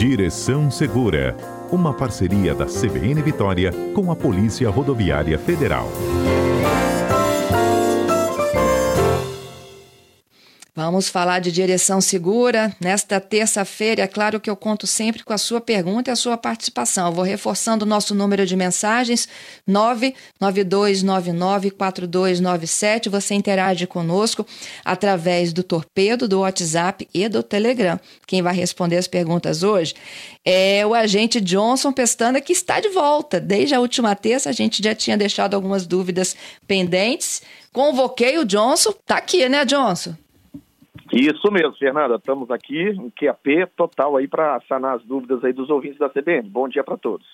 Direção Segura, uma parceria da CBN Vitória com a Polícia Rodoviária Federal. Vamos falar de direção segura. Nesta terça-feira, é claro que eu conto sempre com a sua pergunta e a sua participação. Eu vou reforçando o nosso número de mensagens, 992994297. Você interage conosco através do Torpedo, do WhatsApp e do Telegram. Quem vai responder as perguntas hoje é o agente Johnson Pestana, que está de volta. Desde a última terça, a gente já tinha deixado algumas dúvidas pendentes. Convoquei o Johnson. Tá aqui, né, Johnson? Isso mesmo, Fernanda. Estamos aqui em QAP total aí para sanar as dúvidas aí dos ouvintes da CBN. Bom dia para todos.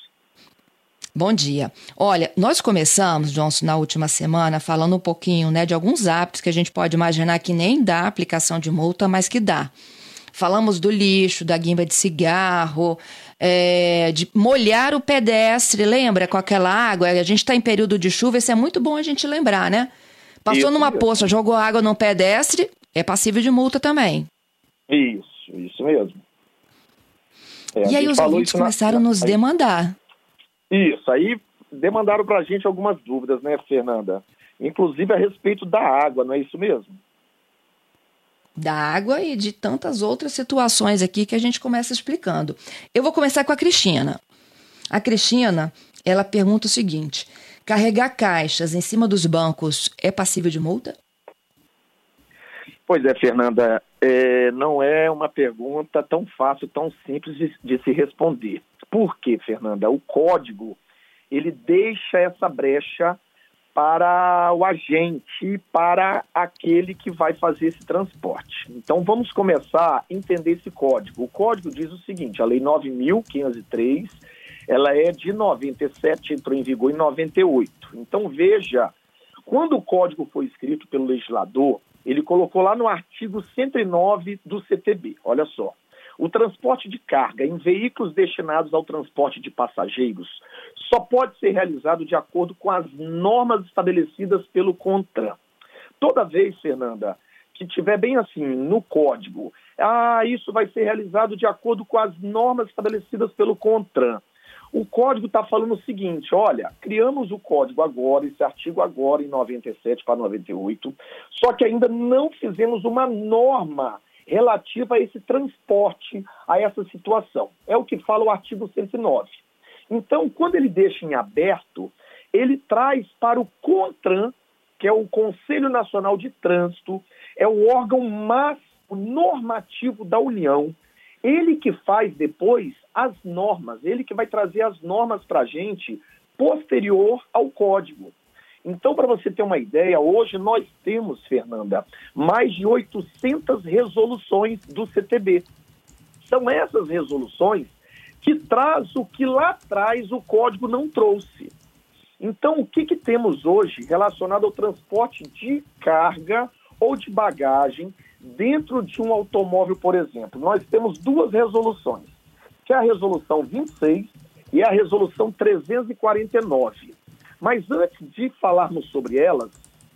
Bom dia. Olha, nós começamos, Johnson, na última semana, falando um pouquinho né, de alguns hábitos que a gente pode imaginar que nem dá aplicação de multa, mas que dá. Falamos do lixo, da guimba de cigarro, é, de molhar o pedestre, lembra? Com aquela água. A gente está em período de chuva, isso é muito bom a gente lembrar, né? Passou isso numa poça, jogou água no pedestre, é passível de multa também. Isso, isso mesmo. É, e aí os ouvintes começaram a nos aí, demandar. Isso, aí demandaram para a gente algumas dúvidas, né, Fernanda? Inclusive a respeito da água, não é isso mesmo? Da água e de tantas outras situações aqui que a gente começa explicando. Eu vou começar com a Cristina. A Cristina, ela pergunta o seguinte: carregar caixas em cima dos bancos é passível de multa? Pois é, Fernanda, é, não é uma pergunta tão fácil, tão simples de, de, se responder. Por quê, Fernanda? O código ele deixa essa brecha para o agente, para aquele que vai fazer esse transporte. Então vamos começar a entender esse código. O código diz o seguinte: a Lei 9.503 ela é de 97, entrou em vigor em 98. Então veja, quando o código foi escrito pelo legislador, ele colocou lá no artigo 109 do CTB, olha só. O transporte de carga em veículos destinados ao transporte de passageiros só pode ser realizado de acordo com as normas estabelecidas pelo CONTRAN. Toda vez, Fernanda, que tiver bem assim no código, ah, isso vai ser realizado de acordo com as normas estabelecidas pelo CONTRAN. O código está falando o seguinte: olha, criamos o código agora, esse artigo agora em 97 para 98, só que ainda não fizemos uma norma relativa a esse transporte, a essa situação. É o que fala o artigo 109. Então, quando ele deixa em aberto, ele traz para o CONTRAN, que é o Conselho Nacional de Trânsito, é o órgão mais normativo da União, ele que faz depois as normas, ele que vai trazer as normas para a gente posterior ao código. Então, para você ter uma ideia, hoje nós temos, Fernanda, mais de 800 resoluções do CTB. São essas resoluções que traz o que lá atrás o código não trouxe. Então, o que, que temos hoje relacionado ao transporte de carga ou de bagagem dentro de um automóvel, por exemplo, nós temos duas resoluções, que é a resolução 26 e a resolução 349. Mas antes de falarmos sobre elas,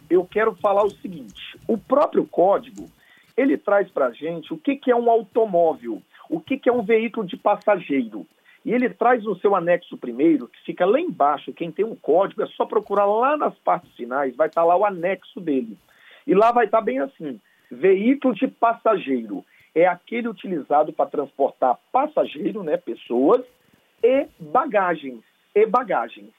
eu quero falar o seguinte: o próprio código ele traz para a gente o que, que é um automóvel, o que, que é um veículo de passageiro. E ele traz no seu anexo primeiro, que fica lá embaixo, quem tem um código, é só procurar lá nas partes finais, vai estar tá lá o anexo dele. E lá vai estar tá bem assim: Veículo de passageiro é aquele utilizado para transportar passageiro, né, pessoas, e bagagens, e bagagens.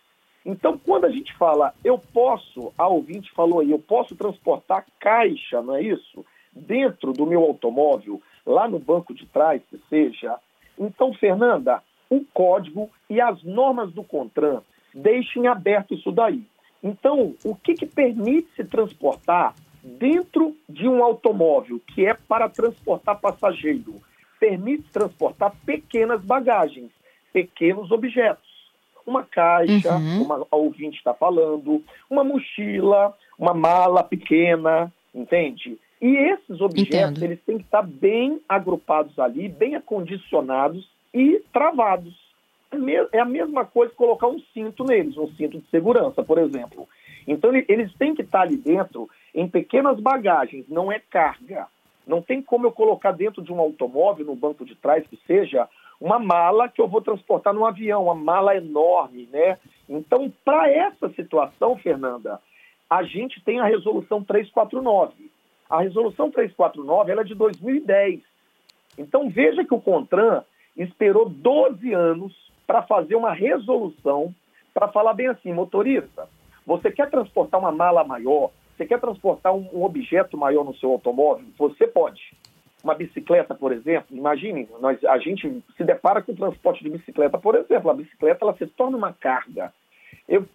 Então, quando a gente fala, eu posso, a ouvinte falou aí, eu posso transportar caixa, não é isso? Dentro do meu automóvel, lá no banco de trás, que seja. Então, Fernanda, o código e as normas do CONTRAN deixem aberto isso daí. Então, o que, que permite se transportar dentro de um automóvel que é para transportar passageiro, permite transportar pequenas bagagens, pequenos objetos. Uma caixa, uhum. como a ouvinte está falando, uma mochila, uma mala pequena, entende? E esses objetos, Entendo. eles têm que estar bem agrupados ali, bem acondicionados e travados. É, é a mesma coisa que colocar um cinto neles, um cinto de segurança, por exemplo. Então, eles têm que estar ali dentro em pequenas bagagens, não é carga. Não tem como eu colocar dentro de um automóvel, no banco de trás que seja, uma mala que eu vou transportar num avião, uma mala enorme, né? Então, para essa situação, Fernanda, a gente tem a resolução 349. A resolução 349 ela é de 2010. Então, veja que o CONTRAN esperou 12 anos para fazer uma resolução para falar bem assim, motorista, você quer transportar uma mala maior, você quer transportar um, um objeto maior no seu automóvel, você pode. Uma bicicleta, por exemplo, imagine, nós, a gente se depara com o transporte de bicicleta, por exemplo, a bicicleta ela se torna uma carga. Eu,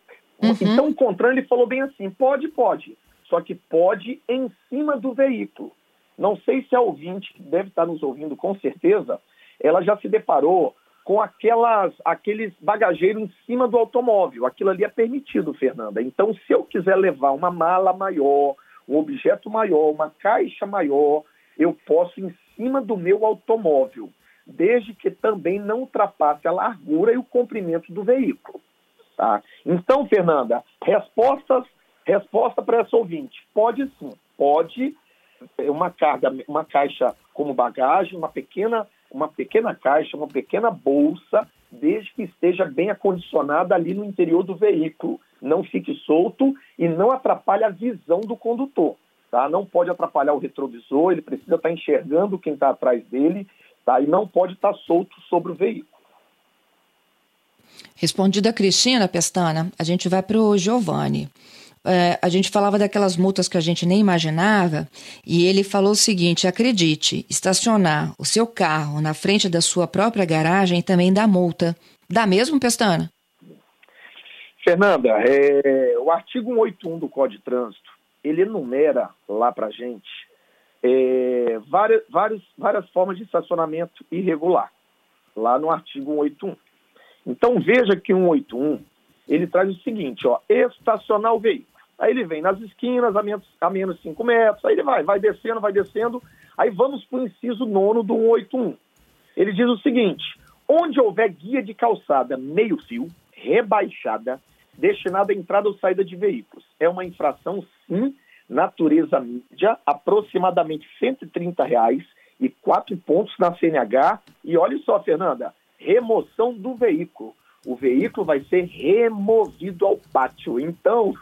uhum. Então o Contran ele falou bem assim, pode, pode, só que pode em cima do veículo. Não sei se a ouvinte, que deve estar nos ouvindo com certeza, ela já se deparou com aquelas, aqueles bagageiros em cima do automóvel. Aquilo ali é permitido, Fernanda. Então, se eu quiser levar uma mala maior, um objeto maior, uma caixa maior, eu posso em cima do meu automóvel, desde que também não ultrapasse a largura e o comprimento do veículo. Tá? Então, Fernanda, respostas, resposta para essa ouvinte. Pode sim, pode uma carga, uma caixa como bagagem, uma pequena uma pequena caixa, uma pequena bolsa, desde que esteja bem acondicionada ali no interior do veículo. Não fique solto e não atrapalhe a visão do condutor. Tá? Não pode atrapalhar o retrovisor, ele precisa estar enxergando quem está atrás dele tá? e não pode estar solto sobre o veículo. Respondida a Cristina Pestana, a gente vai para o Giovanni é, a gente falava daquelas multas que a gente nem imaginava, e ele falou o seguinte: acredite, estacionar o seu carro na frente da sua própria garagem também dá multa. Dá mesmo, Pestana? Fernanda, é, o artigo 181 do Código de Trânsito, ele enumera lá para gente é, várias, várias, várias formas de estacionamento irregular, lá no artigo 181. Então veja que o 181, ele traz o seguinte, ó, estacionar o veículo Aí ele vem nas esquinas a menos, a menos 5 metros, aí ele vai, vai descendo, vai descendo. Aí vamos para o inciso nono do 181. Ele diz o seguinte: onde houver guia de calçada meio fio, rebaixada, destinada à entrada ou saída de veículos. É uma infração, sim, natureza mídia, aproximadamente 130 reais e quatro pontos na CNH. E olha só, Fernanda, remoção do veículo. O veículo vai ser removido ao pátio. Então,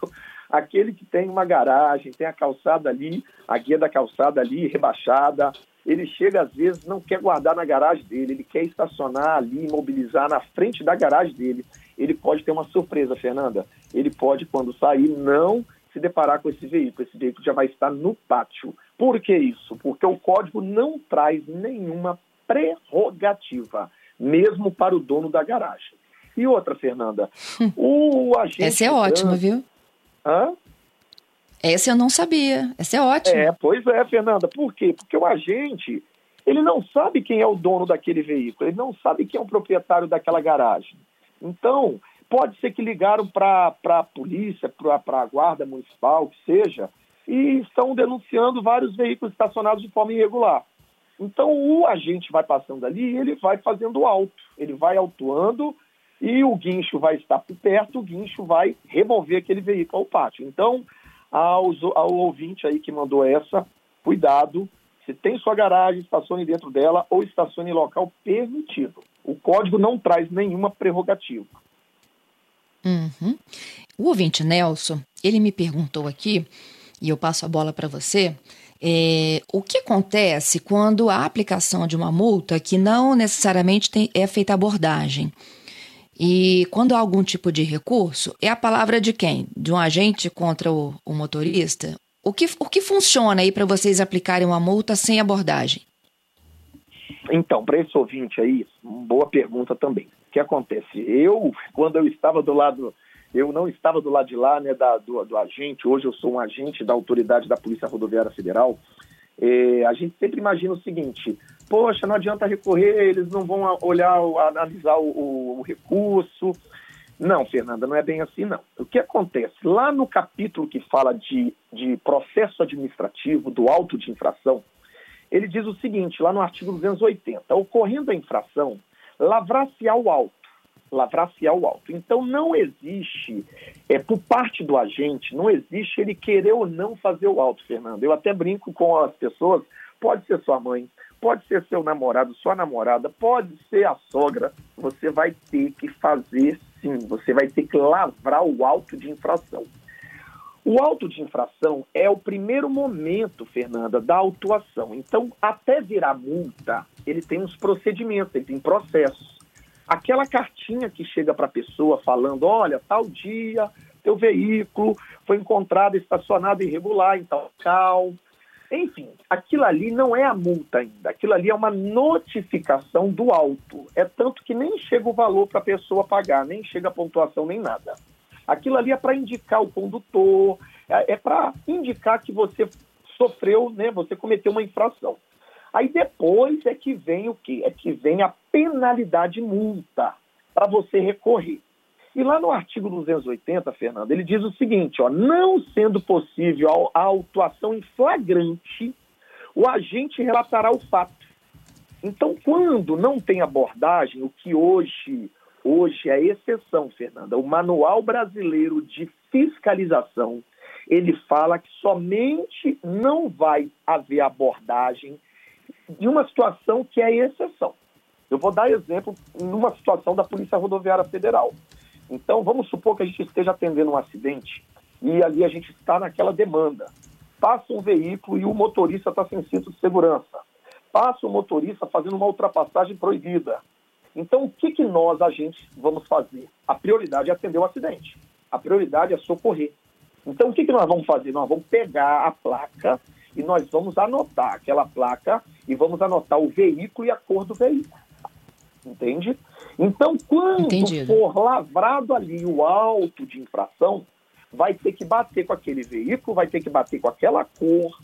aquele que tem uma garagem, tem a calçada ali, a guia da calçada ali rebaixada, ele chega às vezes não quer guardar na garagem dele, ele quer estacionar ali, mobilizar na frente da garagem dele. Ele pode ter uma surpresa, Fernanda. Ele pode, quando sair, não se deparar com esse veículo. Esse veículo já vai estar no pátio. Por que isso? Porque o código não traz nenhuma prerrogativa, mesmo para o dono da garagem. E outra, Fernanda, o agente. Essa é ótima, viu? Hã? Essa eu não sabia. Essa é ótima. É, pois é, Fernanda. Por quê? Porque o agente, ele não sabe quem é o dono daquele veículo, ele não sabe quem é o proprietário daquela garagem. Então, pode ser que ligaram para a polícia, para a guarda municipal, que seja, e estão denunciando vários veículos estacionados de forma irregular. Então, o agente vai passando ali e ele vai fazendo alto, ele vai autuando e o guincho vai estar por perto, o guincho vai remover aquele veículo ao pátio. Então, aos, ao ouvinte aí que mandou essa, cuidado, se tem sua garagem, estacione dentro dela ou estacione em local permitido. O código não traz nenhuma prerrogativa. Uhum. O ouvinte Nelson, ele me perguntou aqui, e eu passo a bola para você, é, o que acontece quando a aplicação de uma multa que não necessariamente tem, é feita abordagem? E quando há algum tipo de recurso, é a palavra de quem? De um agente contra o, o motorista? O que, o que funciona aí para vocês aplicarem uma multa sem abordagem? Então, para esse ouvinte aí, boa pergunta também. O que acontece? Eu, quando eu estava do lado, eu não estava do lado de lá, né, da, do, do agente, hoje eu sou um agente da autoridade da Polícia Rodoviária Federal, é, a gente sempre imagina o seguinte: poxa, não adianta recorrer, eles não vão olhar, analisar o, o, recurso. Não, Fernanda, não é bem assim, não. O que acontece? Lá no capítulo que fala de, de processo administrativo, do auto de infração, ele diz o seguinte, lá no artigo 280, ocorrendo a infração, lavrar-se-á o auto lavrar-se ao alto. Então não existe, é por parte do agente, não existe ele querer ou não fazer o alto, Fernando. Eu até brinco com as pessoas, pode ser sua mãe, pode ser seu namorado, sua namorada, pode ser a sogra, você vai ter que fazer sim, você vai ter que lavrar o auto de infração. O auto de infração é o primeiro momento, Fernanda, da autuação. Então, até virar multa, ele tem uns procedimentos, ele tem processos. Aquela cartinha que chega para a pessoa falando: olha, tal dia, teu veículo foi encontrado estacionado irregular em tal local. Enfim, aquilo ali não é a multa ainda, aquilo ali é uma notificação do auto. É tanto que nem chega o valor para a pessoa pagar, nem chega a pontuação, nem nada. Aquilo ali é para indicar o condutor, é, é para indicar que você sofreu, né, você cometeu uma infração. Aí depois é que vem o quê? É que vem a penalidade multa para você recorrer. E lá no artigo 280, Fernando, ele diz o seguinte, ó, não sendo possível a autuação em flagrante, o agente relatará o fato. Então, quando não tem abordagem, o que hoje hoje é exceção, Fernanda. O Manual Brasileiro de Fiscalização, ele fala que somente não vai haver abordagem de uma situação que é exceção. Eu vou dar exemplo numa situação da Polícia Rodoviária Federal. Então, vamos supor que a gente esteja atendendo um acidente e ali a gente está naquela demanda. Passa um veículo e o motorista está sem cinto de segurança. Passa o motorista fazendo uma ultrapassagem proibida. Então, o que, que nós, agentes, vamos fazer? A prioridade é atender o acidente. A prioridade é socorrer. Então, o que, que nós vamos fazer? Nós vamos pegar a placa e nós vamos anotar aquela placa e vamos anotar o veículo e a cor do veículo. Entende? Então, quando Entendido. for lavrado ali o auto de infração, vai ter que bater com aquele veículo, vai ter que bater com aquela cor.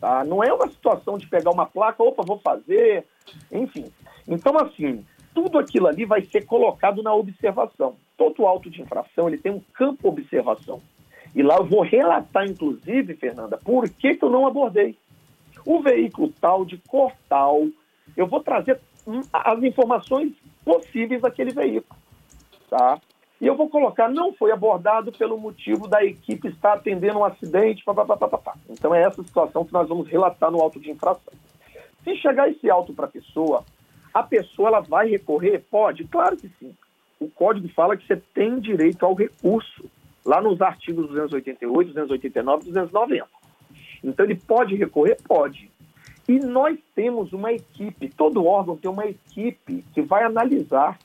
Tá? Não é uma situação de pegar uma placa, opa, vou fazer, enfim. Então, assim, tudo aquilo ali vai ser colocado na observação. Todo auto de infração ele tem um campo observação. E lá eu vou relatar, inclusive, Fernanda, por que, que eu não abordei. O veículo tal, de cor tal, eu vou trazer as informações possíveis daquele veículo. Tá? E eu vou colocar, não foi abordado pelo motivo da equipe estar atendendo um acidente, pá, pá, pá, pá, Então é essa situação que nós vamos relatar no auto de infração. Se chegar esse auto para a pessoa, a pessoa ela vai recorrer? Pode? Claro que sim. O código fala que você tem direito ao recurso, lá nos artigos 288, 289 e 290. Então ele pode recorrer? Pode. E nós temos uma equipe, todo órgão tem uma equipe que vai analisar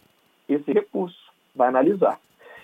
esse recurso, vai analisar.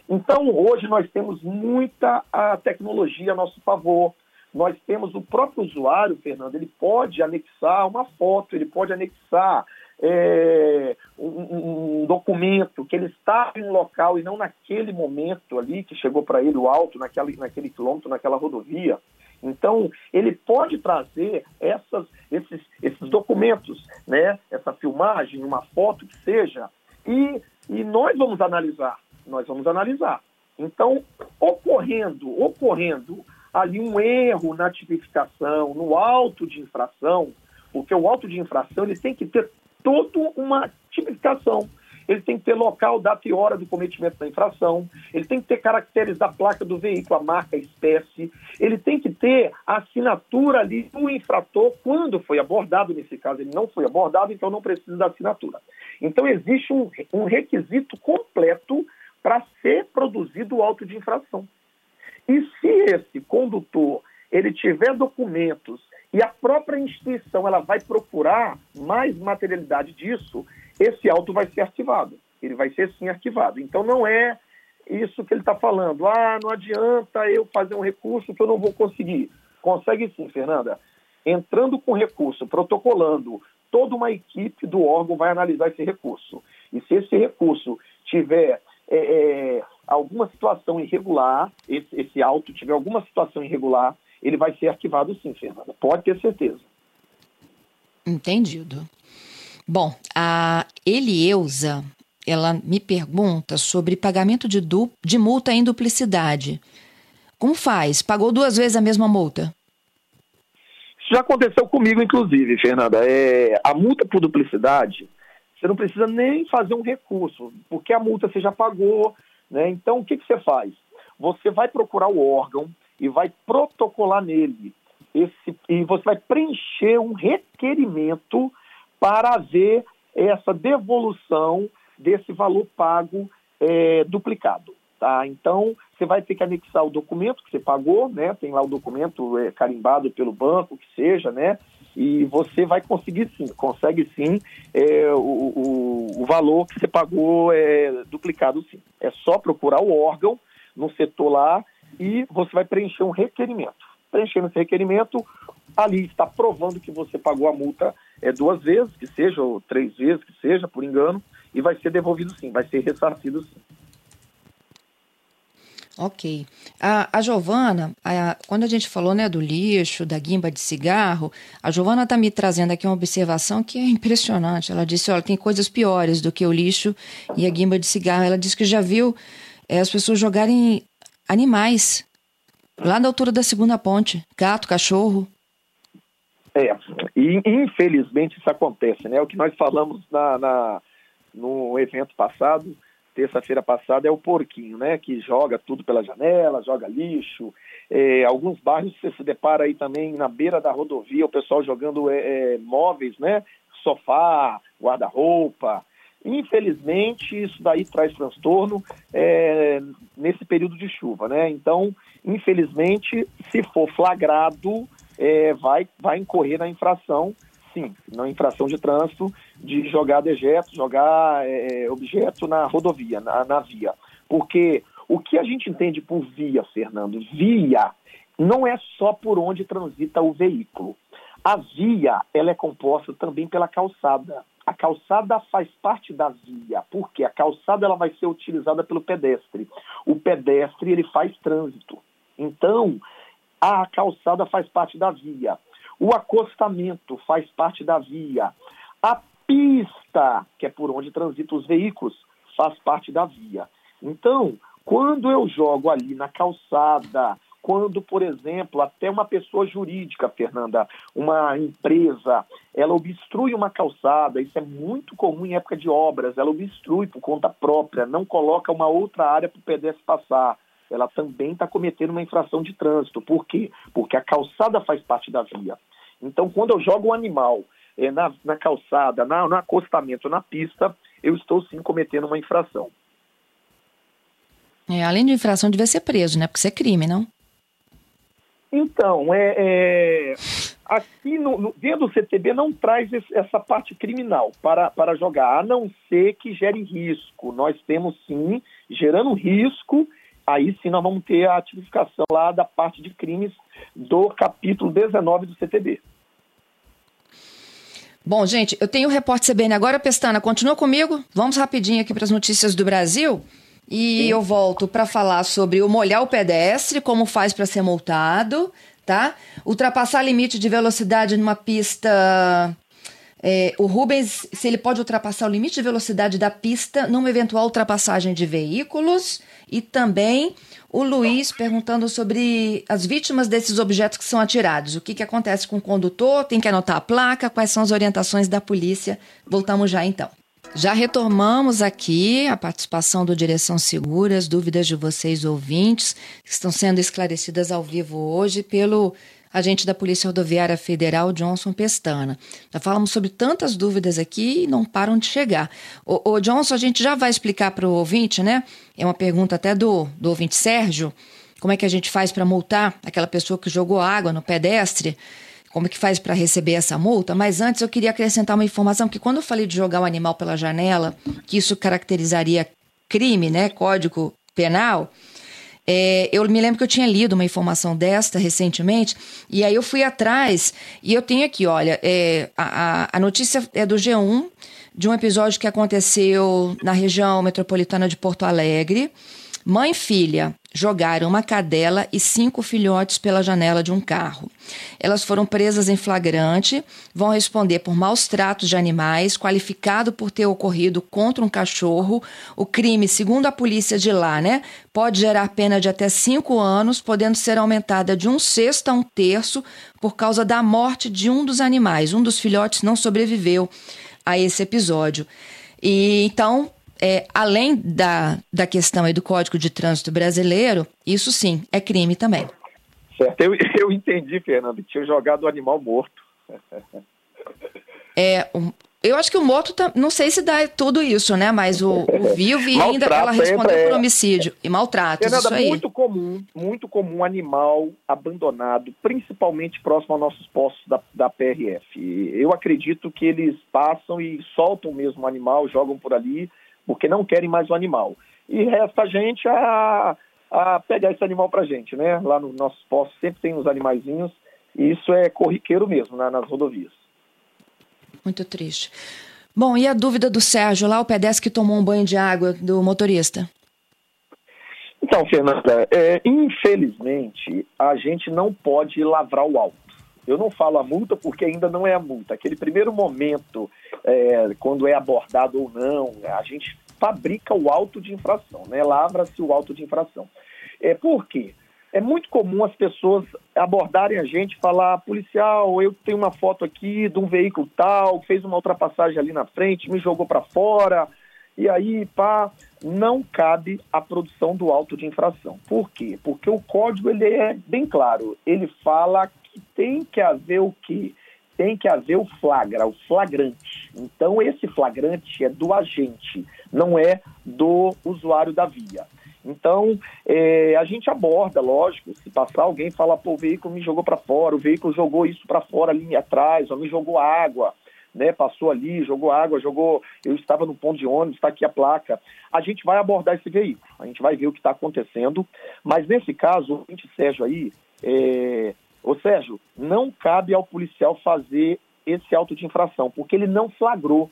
Então, hoje nós temos muita a tecnologia a nosso favor. Nós temos o próprio usuário, Fernando, ele pode anexar uma foto, ele pode anexar é, um, um, documento que ele está em um local e não naquele momento ali que chegou para ele o alto, naquele, naquele quilômetro, naquela rodovia. Então, ele pode trazer essas, esses, esses documentos, né? essa filmagem, uma foto que seja, e, e nós vamos analisar. Nós vamos analisar. Então, ocorrendo, ocorrendo ali um erro na tipificação, no auto de infração, porque o auto de infração ele tem que ter toda uma tipificação ele tem que ter local, data e hora do cometimento da infração, ele tem que ter caracteres da placa do veículo, a marca, a espécie, ele tem que ter a assinatura ali do infrator quando foi abordado, nesse caso ele não foi abordado, então não precisa da assinatura. Então existe um, um requisito completo para ser produzido o auto de infração. E se esse condutor ele tiver documentos e a própria instituição ela vai procurar mais materialidade disso, esse auto vai ser arquivado. Ele vai ser sim arquivado. Então não é isso que ele está falando. Ah, não adianta eu fazer um recurso que eu não vou conseguir. Consegue sim, Fernanda. Entrando com recurso, protocolando, toda uma equipe do órgão vai analisar esse recurso. E se esse recurso tiver é, é, alguma situação irregular, esse, esse auto tiver alguma situação irregular, ele vai ser arquivado sim, Fernanda. Pode ter certeza. Entendido. Bom, a Elieusa, ela me pergunta sobre pagamento de, du de multa em duplicidade. Como faz? Pagou duas vezes a mesma multa? Isso já aconteceu comigo, inclusive, Fernanda. É, a multa por duplicidade, você não precisa nem fazer um recurso, porque a multa você já pagou. Né? Então, o que, que você faz? Você vai procurar o órgão e vai protocolar nele. Esse, e você vai preencher um requerimento para haver essa devolução desse valor pago é, duplicado. Tá? Então, você vai ter que anexar o documento que você pagou, né? tem lá o documento é, carimbado pelo banco, que seja, né? e você vai conseguir sim, consegue sim é, o, o, o, valor que você pagou é, duplicado sim. É só procurar o órgão no setor lá e você vai preencher um requerimento. Preenchendo esse requerimento, ali está provando que você pagou a multa é, duas vezes, que seja, ou três vezes, que seja, por engano, e vai ser devolvido sim, vai ser ressarcido sim. Ok. A, a Giovana, a, quando a gente falou né, do lixo, da guimba de cigarro, a Giovana está me trazendo aqui uma observação que é impressionante. Ela disse: olha, tem coisas piores do que o lixo e a guimba de cigarro. Ela disse que já viu é, as pessoas jogarem animais lá na altura da segunda ponte gato, cachorro. É, e infelizmente isso acontece, né? O que nós falamos na, na no evento passado terça-feira passada é o porquinho, né? Que joga tudo pela janela, joga lixo. É, alguns bairros você se depara aí também na beira da rodovia, o pessoal jogando é, é, móveis, né? Sofá, guarda-roupa. Infelizmente, isso daí traz transtorno é, nesse período de chuva, né? Então, infelizmente, se for flagrado, é, vai, vai incorrer na infração sim, na infração de trânsito, de jogar dejeto, jogar é, objeto na rodovia, na, na via. Porque o que a gente entende por via, Fernando? Via não é só por onde transita o veículo. A via ela é composta também pela calçada. A calçada faz parte da via, porque a calçada ela vai ser utilizada pelo pedestre. O pedestre ele faz trânsito. Então, a calçada faz parte da via. O acostamento faz parte da via. A pista, que é por onde transitam os veículos, faz parte da via. Então, quando eu jogo ali na calçada, quando, por exemplo, até uma pessoa jurídica, Fernanda, uma empresa, ela obstrui uma calçada, isso é muito comum em época de obras, ela obstrui por conta própria, não coloca uma outra área para o pedestre passar ela também está cometendo uma infração de trânsito. Por quê? Porque a calçada faz parte da via. Então, quando eu jogo um animal é, na, na, calçada, na, no acostamento, na pista, eu estou sim cometendo uma infração. É, além de infração, devia ser preso, né? Porque isso é crime, não? Então, é, é aqui no, no, dentro do CTB não traz esse, essa parte criminal para, para jogar, a não ser que gere risco. Nós temos sim, gerando risco, aí sim nós vamos ter a tipificação lá da parte de crimes do capítulo 19 do CTB. Bom, gente, eu tenho o repórter CBN agora. Pestana, continua comigo? Vamos rapidinho aqui para as notícias do Brasil. E Sim. eu volto para falar sobre o molhar o pedestre, como faz para ser multado, tá? Ultrapassar limite de velocidade numa pista é, o Rubens, se ele pode ultrapassar o limite de velocidade da pista numa eventual ultrapassagem de veículos. E também o Luiz perguntando sobre as vítimas desses objetos que são atirados. O que, que acontece com o condutor? Tem que anotar a placa? Quais são as orientações da polícia? Voltamos já então. Já retomamos aqui a participação do Direção Segura, as dúvidas de vocês ouvintes, que estão sendo esclarecidas ao vivo hoje pelo agente da Polícia Rodoviária Federal, Johnson Pestana. Já falamos sobre tantas dúvidas aqui e não param de chegar. O, o Johnson, a gente já vai explicar para o ouvinte, né? É uma pergunta até do, do ouvinte Sérgio. Como é que a gente faz para multar aquela pessoa que jogou água no pedestre? Como que faz para receber essa multa? Mas antes eu queria acrescentar uma informação que quando eu falei de jogar o animal pela janela, que isso caracterizaria crime, né? Código penal. É, eu me lembro que eu tinha lido uma informação desta recentemente, e aí eu fui atrás, e eu tenho aqui, olha, é, a, a notícia é do G1, de um episódio que aconteceu na região metropolitana de Porto Alegre. Mãe e filha jogaram uma cadela e cinco filhotes pela janela de um carro. Elas foram presas em flagrante, vão responder por maus tratos de animais, qualificado por ter ocorrido contra um cachorro. O crime, segundo a polícia de lá, né, pode gerar pena de até cinco anos, podendo ser aumentada de um sexto a um terço por causa da morte de um dos animais. Um dos filhotes não sobreviveu a esse episódio. E então é, além da, da questão aí do Código de Trânsito Brasileiro, isso sim é crime também. Certo, eu, eu entendi, Fernando, tinha jogado o animal morto. É, um, Eu acho que o morto, não sei se dá tudo isso, né? Mas o, o vivo e ainda ela respondeu por é. homicídio e maltrato. isso aí. muito comum, muito comum animal abandonado, principalmente próximo aos nossos postos da, da PRF. Eu acredito que eles passam e soltam mesmo o animal, jogam por ali, porque não querem mais o animal. E resta a gente a, a pegar esse animal pra gente, né? Lá nos nossos postos sempre tem uns animaizinhos, e isso é corriqueiro mesmo né, nas rodovias. Muito triste. Bom, e a dúvida do Sérgio lá, o pedestre que tomou um banho de água do motorista? Então, Fernanda, é, infelizmente, a gente não pode lavrar o alto. Eu não falo a multa porque ainda não é a multa. Aquele primeiro momento, é, quando é abordado ou não, a gente fabrica o auto de infração, né? Lavra-se o auto de infração. É, por quê? é muito comum as pessoas abordarem a gente, falar, policial, eu tenho uma foto aqui de um veículo tal, fez uma ultrapassagem ali na frente, me jogou para fora, e aí, pá, não cabe a produção do auto de infração. Por quê? Porque o código ele é bem claro, ele fala que tem que haver o quê? Tem que haver o flagra, o flagrante. Então, esse flagrante é do agente, não é do usuário da via. Então, é, a gente aborda, lógico, se passar alguém falar, pô, o veículo me jogou para fora, o veículo jogou isso para fora ali atrás, ou me jogou água, né, passou ali, jogou água, jogou, eu estava no ponto de ônibus, está aqui a placa. A gente vai abordar esse veículo, a gente vai ver o que está acontecendo, mas nesse caso, o Sérgio aí, é... ô Sérgio, não cabe ao policial fazer esse auto de infração, porque ele não flagrou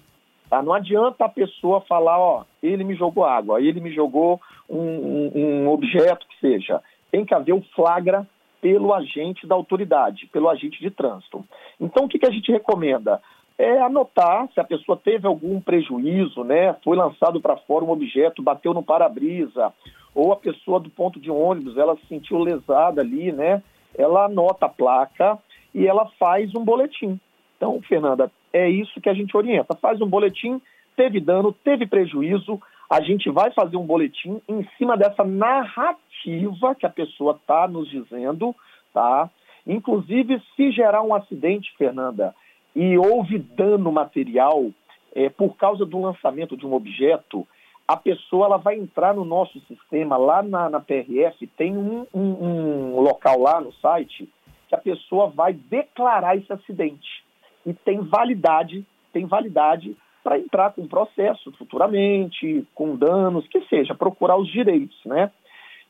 Tá? Não adianta a pessoa falar, ó, ele me jogou água, ele me jogou um, um, um objeto que seja. Tem que haver o um flagra pelo agente da autoridade, pelo agente de trânsito. Então, o que, que a gente recomenda? É anotar se a pessoa teve algum prejuízo, né? Foi lançado para fora um objeto, bateu no para-brisa, ou a pessoa do ponto de ônibus, ela se sentiu lesada ali, né? Ela anota a placa e ela faz um boletim. Então, Fernanda, é isso que a gente orienta. Faz um boletim, teve dano, teve prejuízo, a gente vai fazer um boletim em cima dessa narrativa que a pessoa está nos dizendo, tá? Inclusive, se gerar um acidente, Fernanda, e houve dano material é, por causa do lançamento de um objeto, a pessoa ela vai entrar no nosso sistema, lá na, na PRF, tem um, um, um local lá no site que a pessoa vai declarar esse acidente e tem validade, tem validade para entrar com processo futuramente, com danos, que seja, procurar os direitos, né?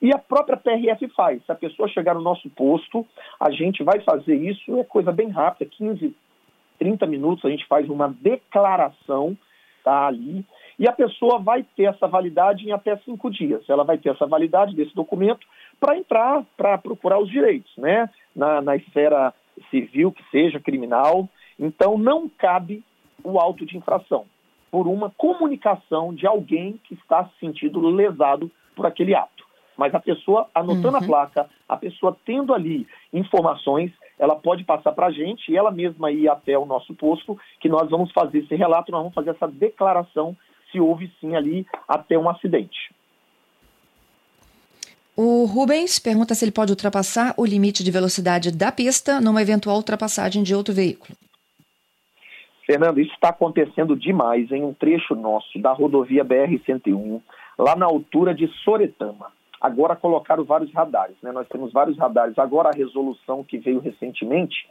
E a própria PRF faz. Se a pessoa chegar no nosso posto, a gente vai fazer isso, é coisa bem rápida, 15, 30 minutos, a gente faz uma declaração, tá ali, e a pessoa vai ter essa validade em até cinco dias. Ela vai ter essa validade desse documento para entrar, para procurar os direitos, né? Na, na esfera civil, que seja criminal, então, não cabe o auto de infração por uma comunicação de alguém que está se sentindo lesado por aquele ato. Mas a pessoa, anotando uhum. a placa, a pessoa tendo ali informações, ela pode passar para a gente e ela mesma ir até o nosso posto, que nós vamos fazer esse relato, nós vamos fazer essa declaração se houve sim ali até um acidente. O Rubens pergunta se ele pode ultrapassar o limite de velocidade da pista numa eventual ultrapassagem de outro veículo. Fernando, isso está acontecendo demais em um trecho nosso da rodovia BR-101, lá na altura de Soretama. Agora colocaram vários radares, né? Nós temos vários radares. Agora a resolução que veio recentemente,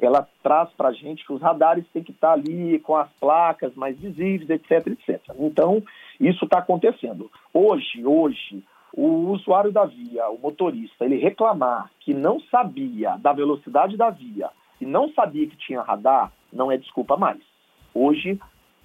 ela traz para a gente que os radares têm que estar tá ali com as placas mais visíveis, etc, etc. Então, isso está acontecendo. Hoje, hoje, o usuário da via, o motorista, ele reclamar que não sabia da velocidade da via e não sabia que tinha radar, não é desculpa mais. Hoje,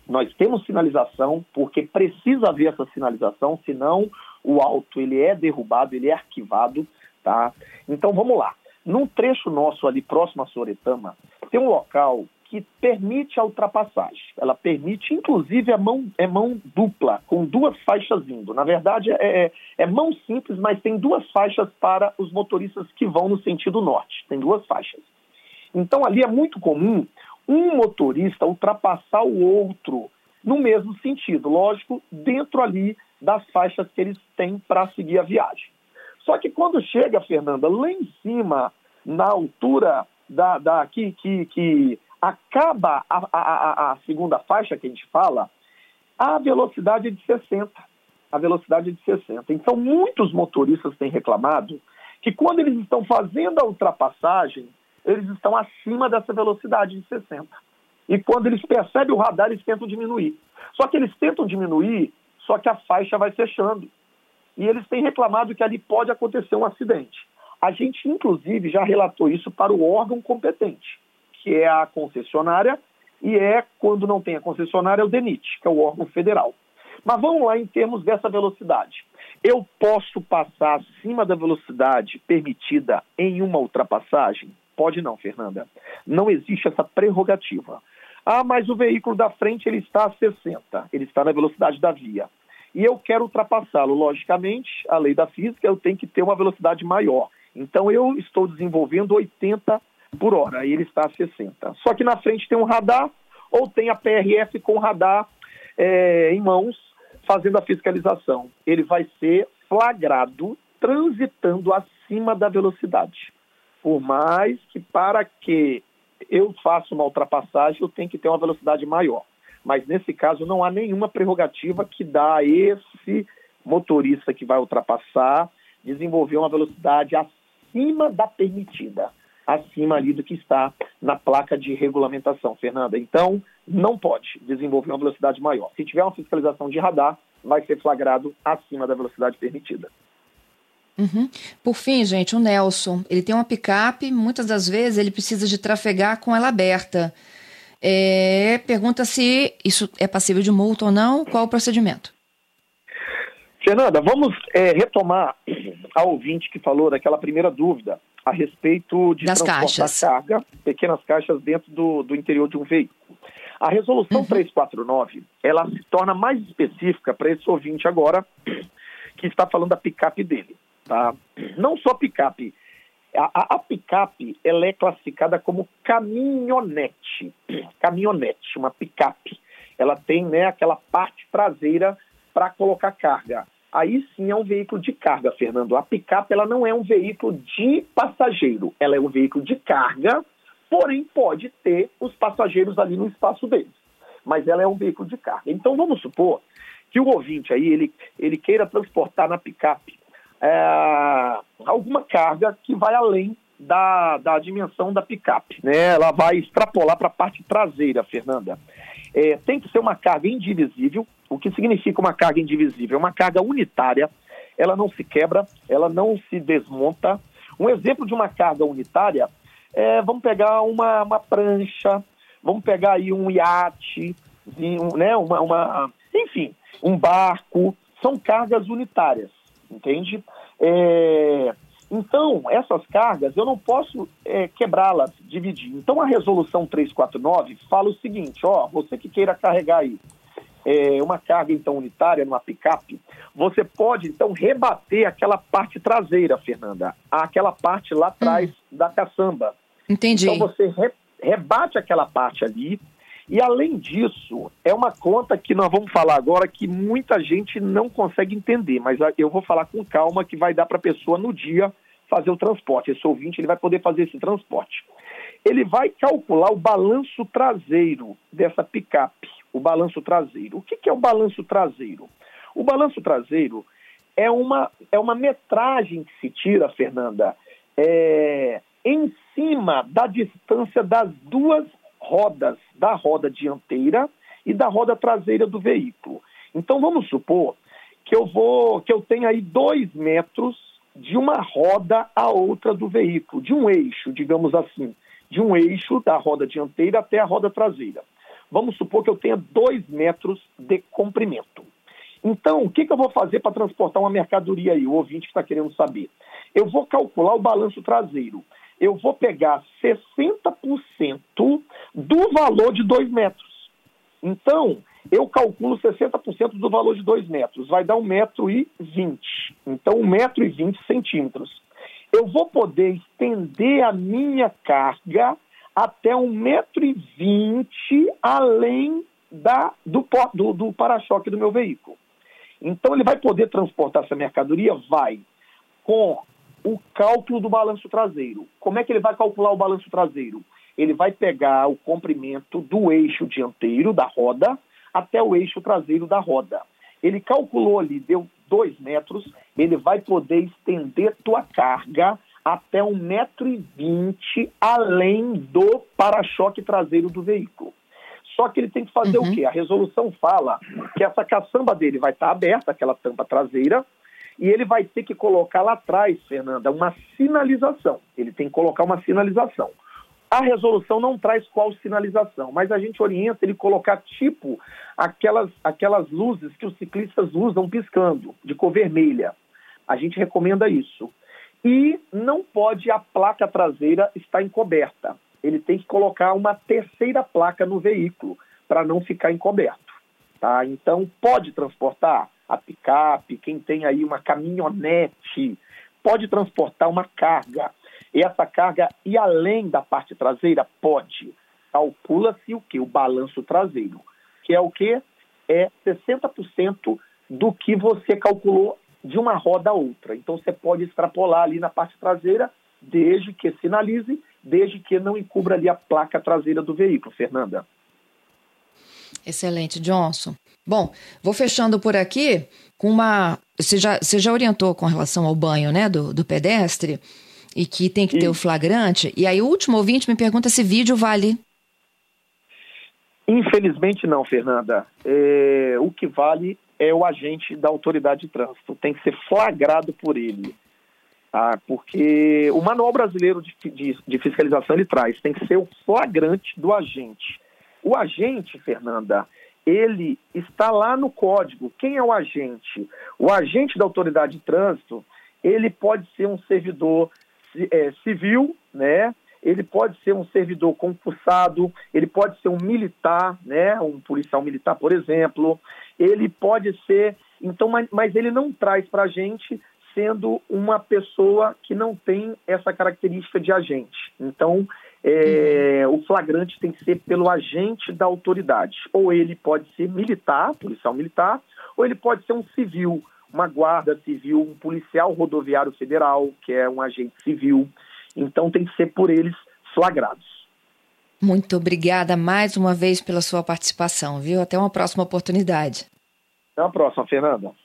nós temos sinalização porque precisa haver essa sinalização, senão o auto ele é derrubado, ele é arquivado, tá? Então vamos lá. Num trecho nosso ali próximo a Soretama, tem um local que permite a ultrapassagem. Ela permite, inclusive, a mão, é mão dupla, com duas faixas indo. Na verdade, é, é, é mão simples, mas tem duas faixas para os motoristas que vão no sentido norte. Tem duas faixas. Então, ali é muito comum um motorista ultrapassar o outro no mesmo sentido, lógico, dentro ali das faixas que eles têm para seguir a viagem. Só que quando chega, Fernanda, lá em cima, na altura da, da que, que, que acaba a, a, a, segunda faixa que a gente fala, a velocidade é de 60. A velocidade é de 60. Então, muitos motoristas têm reclamado que quando eles estão fazendo a ultrapassagem, eles estão acima dessa velocidade de 60. E quando eles percebem o radar, eles tentam diminuir. Só que eles tentam diminuir, só que a faixa vai fechando. E eles têm reclamado que ali pode acontecer um acidente. A gente, inclusive, já relatou isso para o órgão competente, que é a concessionária, e é, quando não tem a concessionária, é o DENIT, que é o órgão federal. Mas vamos lá em termos dessa velocidade. Eu posso passar acima da velocidade permitida em uma ultrapassagem? Pode não, Fernanda. Não existe essa prerrogativa. Ah, mas o veículo da frente ele está a 60, ele está na velocidade da via. E eu quero ultrapassá-lo. Logicamente, a lei da física, eu tenho que ter uma velocidade maior. Então eu estou desenvolvendo 80 por hora, e ele está a 60. Só que na frente tem um radar, ou tem a PRF com radar é, em mãos, fazendo a fiscalização. Ele vai ser flagrado transitando acima da velocidade. Por mais que para que eu faça uma ultrapassagem, eu tenho que ter uma velocidade maior. Mas nesse caso não há nenhuma prerrogativa que dá a esse motorista que vai ultrapassar desenvolver uma velocidade acima da permitida, acima ali do que está na placa de regulamentação, Fernanda. Então, não pode desenvolver uma velocidade maior. Se tiver uma fiscalização de radar, vai ser flagrado acima da velocidade permitida. Uhum. Por fim, gente, o Nelson, ele tem uma picape, muitas das vezes ele precisa de trafegar com ela aberta. É, pergunta se isso é passível de multa ou não, qual o procedimento? Fernanda, vamos é, retomar a ouvinte que falou daquela primeira dúvida a respeito de das caixas. carga, pequenas caixas dentro do, do interior de um veículo. A resolução uhum. 349, ela se torna mais específica para esse ouvinte agora, que está falando da picape dele. Tá? Não só picape. A, a, picape ela é classificada como caminhonete. Caminhonete, uma picape. Ela tem né, aquela parte traseira para colocar carga. Aí sim é um veículo de carga, Fernando. A picape ela não é um veículo de passageiro, ela é um veículo de carga, porém pode ter os passageiros ali no espaço deles. Mas ela é um veículo de carga. Então vamos supor que o ouvinte aí ele, ele queira transportar na picape é, alguma carga que vai além da, da dimensão da picape. Né? Ela vai extrapolar para a parte traseira, Fernanda. É, tem que ser uma carga indivisível. O que significa uma carga indivisível? É uma carga unitária, ela não se quebra, ela não se desmonta. Um exemplo de uma carga unitária é, vamos pegar uma, uma prancha, vamos pegar aí um iate, um, né, uma, uma, enfim, um barco, são cargas unitárias entende? É, então, essas cargas eu não posso é, quebrá-las, dividir. Então, a resolução 349 fala o seguinte: ó, você que queira carregar aí é, uma carga então unitária numa picape, você pode então rebater aquela parte traseira, Fernanda, aquela parte lá atrás hum. da caçamba. Entendi. Então você re, rebate aquela parte ali, e além disso, é uma conta que nós vamos falar agora que muita gente não consegue entender, mas eu vou falar com calma que vai dar para a pessoa no dia fazer o transporte. Esse ouvinte ele vai poder fazer esse transporte. Ele vai calcular o balanço traseiro dessa picape, o balanço traseiro. O que, que é o balanço traseiro? O balanço traseiro é uma, é uma metragem que se tira, Fernanda, é, em cima da distância das duas rodas da roda dianteira e da roda traseira do veículo. Então vamos supor que eu vou, que eu tenho aí dois metros de uma roda a outra do veículo, de um eixo, digamos assim, de um eixo da roda dianteira até a roda traseira. Vamos supor que eu tenha dois metros de comprimento. Então, o que, que eu vou fazer para transportar uma mercadoria aí? O ouvinte que está querendo saber. Eu vou calcular o balanço traseiro eu vou pegar 60% do valor de 2 metros. Então, eu calculo 60% do valor de 2 metros, vai dar 1,20m. Então, 1,20m centímetros. Eu vou poder estender a minha carga até 1,20m além da, do, do, do para-choque do meu veículo. Então, ele vai poder transportar essa mercadoria? Vai. Com o cálculo do balanço traseiro. Como é que ele vai calcular o balanço traseiro? ele vai pegar o comprimento do eixo dianteiro da roda até o eixo traseiro da roda. Ele calculou ali, deu dois metros, ele vai poder estender tua carga até um metro e vinte além do para-choque traseiro do veículo. Só que ele tem que fazer uhum. o quê? A resolução fala que essa caçamba dele vai estar aberta, aquela tampa traseira, e ele vai ter que colocar lá atrás, Fernanda, uma sinalização. Ele tem que colocar uma sinalização. A resolução não traz qual sinalização, mas a gente orienta ele colocar tipo aquelas, aquelas luzes que os ciclistas usam piscando, de cor vermelha. A gente recomenda isso. E não pode a placa traseira estar encoberta. Ele tem que colocar uma terceira placa no veículo para não ficar encoberto. Tá? Então, pode transportar a picape, quem tem aí uma caminhonete, pode transportar uma carga. E essa carga, e além da parte traseira, pode. Calcula-se o que? O balanço traseiro, que é o que? É 60% do que você calculou de uma roda a outra. Então você pode extrapolar ali na parte traseira, desde que sinalize, desde que não encubra ali a placa traseira do veículo, Fernanda. Excelente, Johnson. Bom, vou fechando por aqui com uma. Você já, você já orientou com relação ao banho né, do, do pedestre e que tem que ter o flagrante. E aí, o último ouvinte me pergunta se vídeo vale. Infelizmente, não, Fernanda. É, o que vale é o agente da autoridade de trânsito. Tem que ser flagrado por ele. Tá? Porque o Manual Brasileiro de, de, de Fiscalização ele traz, tem que ser o flagrante do agente. O agente, Fernanda, ele está lá no código. Quem é o agente? O agente da autoridade de trânsito, ele pode ser um servidor é, civil, né? Ele pode ser um servidor concursado, ele pode ser um militar, né? Um policial militar, por exemplo. Ele pode ser, então, mas, mas ele não traz para a gente sendo uma pessoa que não tem essa característica de agente. Então, é, o flagrante tem que ser pelo agente da autoridade. Ou ele pode ser militar, policial militar, ou ele pode ser um civil, uma guarda civil, um policial rodoviário federal, que é um agente civil. Então tem que ser por eles flagrados. Muito obrigada mais uma vez pela sua participação, viu? Até uma próxima oportunidade. Até a próxima, Fernanda.